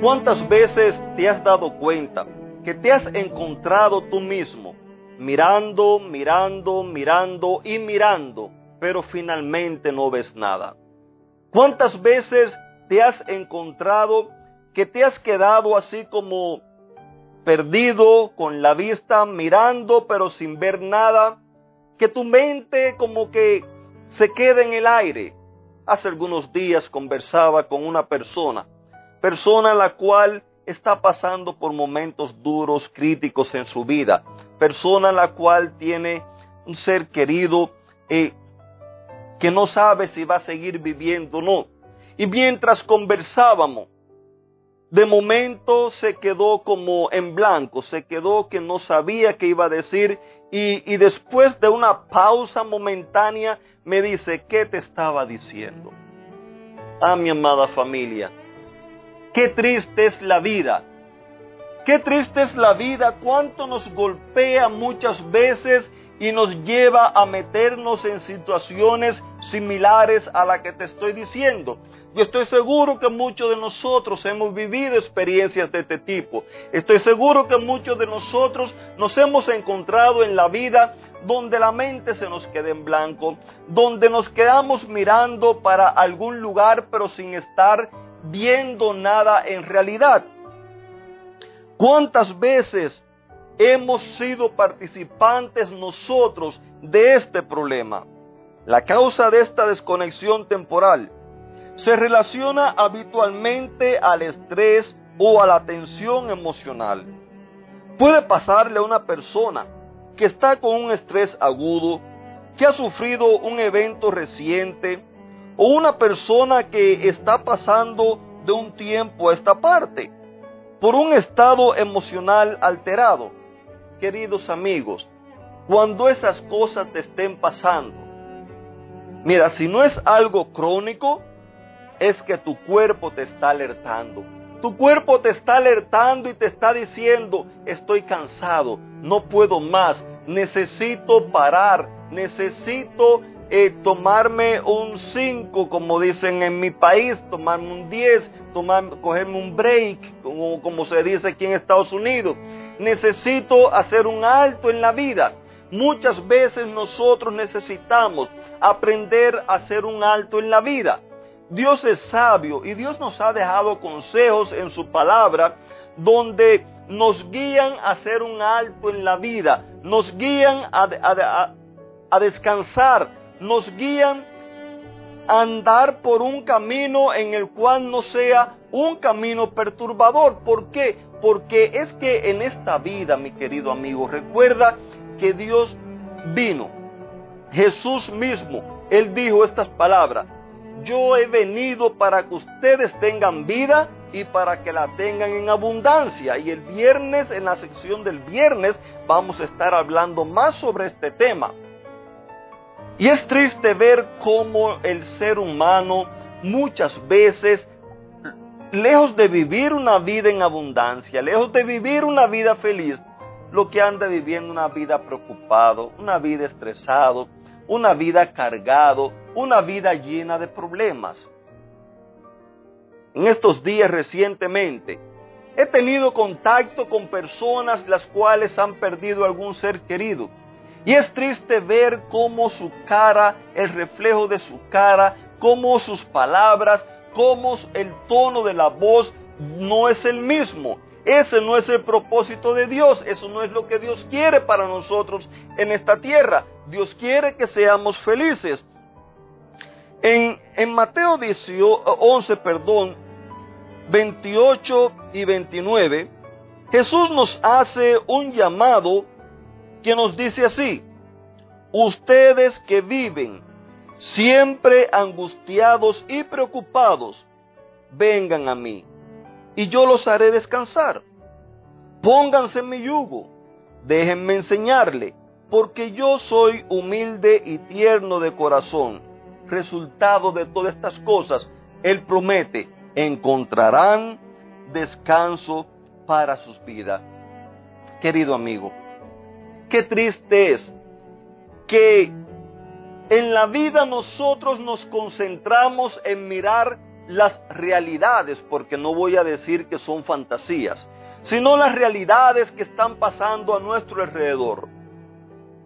¿Cuántas veces te has dado cuenta que te has encontrado tú mismo mirando, mirando, mirando y mirando, pero finalmente no ves nada? ¿Cuántas veces te has encontrado que te has quedado así como perdido, con la vista mirando, pero sin ver nada? Que tu mente como que se queda en el aire. Hace algunos días conversaba con una persona persona la cual está pasando por momentos duros, críticos en su vida, persona la cual tiene un ser querido eh, que no sabe si va a seguir viviendo o no. Y mientras conversábamos, de momento se quedó como en blanco, se quedó que no sabía qué iba a decir y, y después de una pausa momentánea me dice, ¿qué te estaba diciendo? Ah, mi amada familia, Qué triste es la vida. Qué triste es la vida, cuánto nos golpea muchas veces y nos lleva a meternos en situaciones similares a la que te estoy diciendo. Yo estoy seguro que muchos de nosotros hemos vivido experiencias de este tipo. Estoy seguro que muchos de nosotros nos hemos encontrado en la vida donde la mente se nos queda en blanco, donde nos quedamos mirando para algún lugar pero sin estar viendo nada en realidad. ¿Cuántas veces hemos sido participantes nosotros de este problema? La causa de esta desconexión temporal se relaciona habitualmente al estrés o a la tensión emocional. Puede pasarle a una persona que está con un estrés agudo, que ha sufrido un evento reciente, o una persona que está pasando de un tiempo a esta parte por un estado emocional alterado. Queridos amigos, cuando esas cosas te estén pasando, mira, si no es algo crónico, es que tu cuerpo te está alertando. Tu cuerpo te está alertando y te está diciendo, estoy cansado, no puedo más, necesito parar, necesito tomarme un 5, como dicen en mi país, tomarme un 10, tomar, cogerme un break, como, como se dice aquí en Estados Unidos. Necesito hacer un alto en la vida. Muchas veces nosotros necesitamos aprender a hacer un alto en la vida. Dios es sabio y Dios nos ha dejado consejos en su palabra donde nos guían a hacer un alto en la vida, nos guían a, a descansar, nos guían a andar por un camino en el cual no sea un camino perturbador. ¿Por qué? Porque es que en esta vida, mi querido amigo, recuerda que Dios vino. Jesús mismo, Él dijo estas palabras. Yo he venido para que ustedes tengan vida y para que la tengan en abundancia. Y el viernes, en la sección del viernes, vamos a estar hablando más sobre este tema. Y es triste ver cómo el ser humano muchas veces, lejos de vivir una vida en abundancia, lejos de vivir una vida feliz, lo que anda viviendo una vida preocupado, una vida estresado, una vida cargado, una vida llena de problemas. En estos días recientemente he tenido contacto con personas las cuales han perdido algún ser querido y es triste ver cómo su cara, el reflejo de su cara, cómo sus palabras, cómo el tono de la voz no es el mismo. Ese no es el propósito de Dios, eso no es lo que Dios quiere para nosotros en esta tierra. Dios quiere que seamos felices. En, en Mateo 11, perdón, 28 y 29, Jesús nos hace un llamado que nos dice así, ustedes que viven siempre angustiados y preocupados, vengan a mí, y yo los haré descansar. Pónganse en mi yugo, déjenme enseñarle, porque yo soy humilde y tierno de corazón. Resultado de todas estas cosas, Él promete, encontrarán descanso para sus vidas. Querido amigo, qué triste es que en la vida nosotros nos concentramos en mirar las realidades, porque no voy a decir que son fantasías, sino las realidades que están pasando a nuestro alrededor.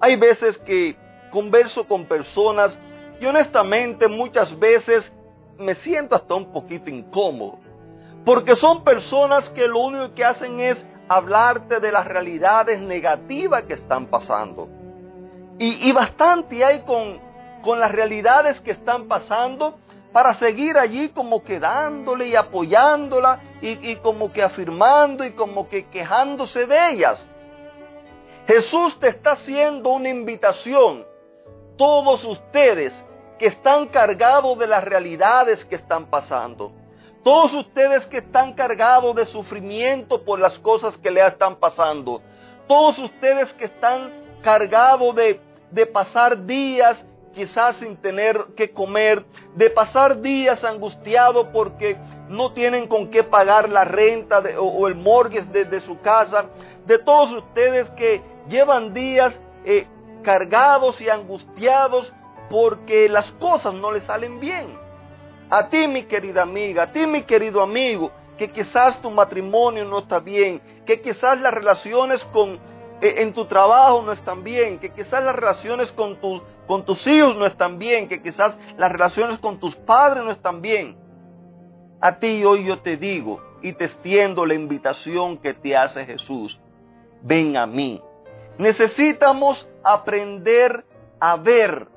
Hay veces que converso con personas y honestamente muchas veces me siento hasta un poquito incómodo, porque son personas que lo único que hacen es hablarte de las realidades negativas que están pasando. Y, bastante hay con, con las realidades que están pasando para seguir allí como quedándole y apoyándola y, y como que afirmando y como que quejándose de ellas. Jesús te está haciendo una invitación. Todos ustedes que están cargados de las realidades que están pasando. Todos ustedes que están cargados de sufrimiento por las cosas que le están pasando. Todos ustedes que están cargados de, de pasar días quizás sin tener que comer, de pasar días angustiados porque no tienen con qué pagar la renta o, el mortgage de, su casa, de todos ustedes que llevan días eh, cargados y angustiados porque las cosas no les salen bien. A ti, mi querida amiga, a ti, mi querido amigo, que quizás tu matrimonio no está bien, que quizás las relaciones con, eh, en tu trabajo no están bien, que quizás las relaciones con con tus hijos no están bien, que quizás las relaciones con tus padres no están bien. A ti hoy yo te digo y te extiendo la invitación que te hace Jesús. Ven a mí. Necesitamos aprender a ver.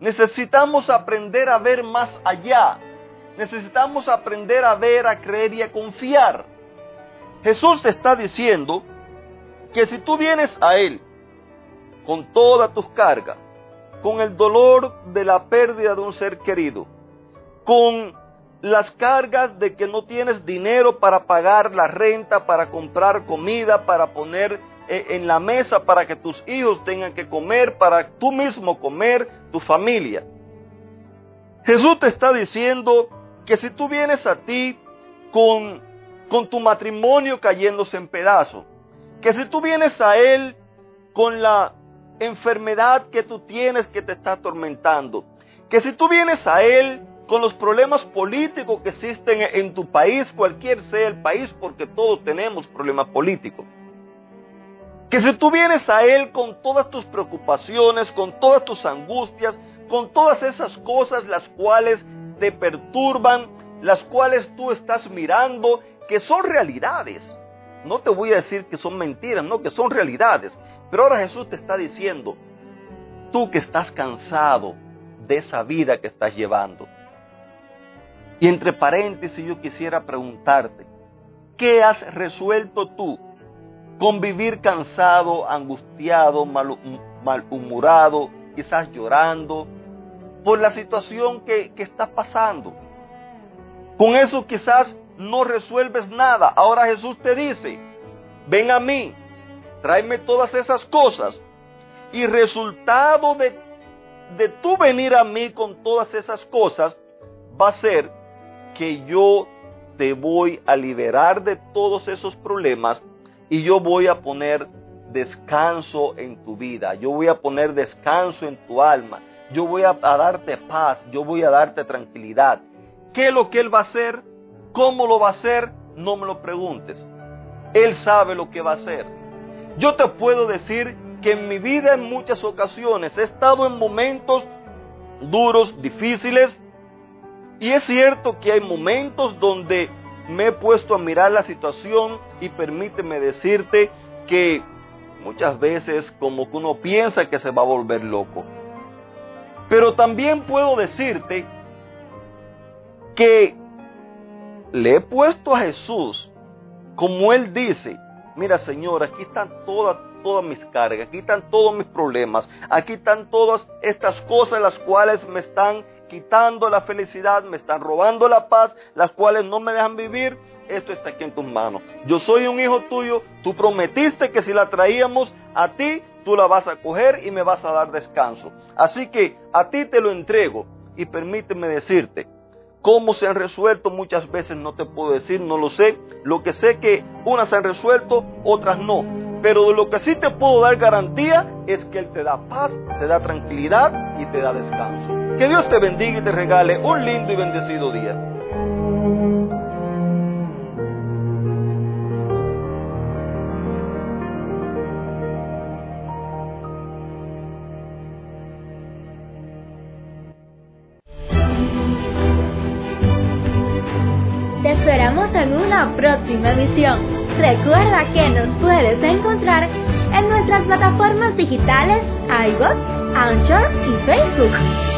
Necesitamos aprender a ver más allá. Necesitamos aprender a ver, a creer y a confiar. Jesús te está diciendo que si tú vienes a Él con todas tus cargas, con el dolor de la pérdida de un ser querido, con las cargas de que no tienes dinero para pagar la renta, para comprar comida, para poner en la mesa para que tus hijos tengan que comer, para tú mismo comer, tu familia. Jesús te está diciendo que si tú vienes a ti con, con tu matrimonio cayéndose en pedazos, que si tú vienes a Él con la enfermedad que tú tienes que te está atormentando. Que si tú vienes a Él con los problemas políticos que existen en tu país, cualquier sea el país, porque todos tenemos problemas políticos. Que si tú vienes a Él con todas tus preocupaciones, con todas tus angustias, con todas esas cosas las cuales te perturban, las cuales tú estás mirando, que son realidades. No te voy a decir que son mentiras, no, que son realidades. Pero ahora Jesús te está diciendo, tú que estás cansado de esa vida que estás llevando. Y entre paréntesis yo quisiera preguntarte, ¿qué has resuelto tú con vivir cansado, angustiado, mal, malhumorado, quizás llorando por la situación que, que está pasando? Con eso quizás no resuelves nada. Ahora Jesús te dice, ven a mí, tráeme todas esas cosas. Y resultado de, de tú venir a mí con todas esas cosas va a ser que yo te voy a liberar de todos esos problemas y yo voy a poner descanso en tu vida, yo voy a poner descanso en tu alma, yo voy a, darte paz, yo voy a darte tranquilidad. ¿Qué es lo que Él va a hacer? ¿Cómo lo va a hacer? No me lo preguntes. Él sabe lo que va a hacer. Yo te puedo decir que en mi vida en muchas ocasiones he estado en momentos duros, difíciles, y es cierto que hay momentos donde me he puesto a mirar la situación y permíteme decirte que muchas veces como que uno piensa que se va a volver loco. Pero también puedo decirte que le he puesto a Jesús, como Él dice, mira Señor, aquí están todas, todas mis cargas, aquí están todos mis problemas, aquí están todas estas cosas las cuales me están quitando la felicidad, me están robando la paz, las cuales no me dejan vivir. Esto está aquí en tus manos. Yo soy un hijo tuyo, tú prometiste que si la traíamos a ti, tú la vas a coger y me vas a dar descanso. Así que a ti te lo entrego y permíteme decirte, cómo se han resuelto muchas veces no te puedo decir, no lo sé. Lo que sé que unas se han resuelto, otras no. Pero lo que sí te puedo dar garantía es que Él te da paz, te da tranquilidad y te da descanso. Que Dios te bendiga y te regale un lindo y bendecido día. Te esperamos en una próxima emisión. Recuerda que nos puedes encontrar en nuestras plataformas digitales iVoox, Anchor y Facebook.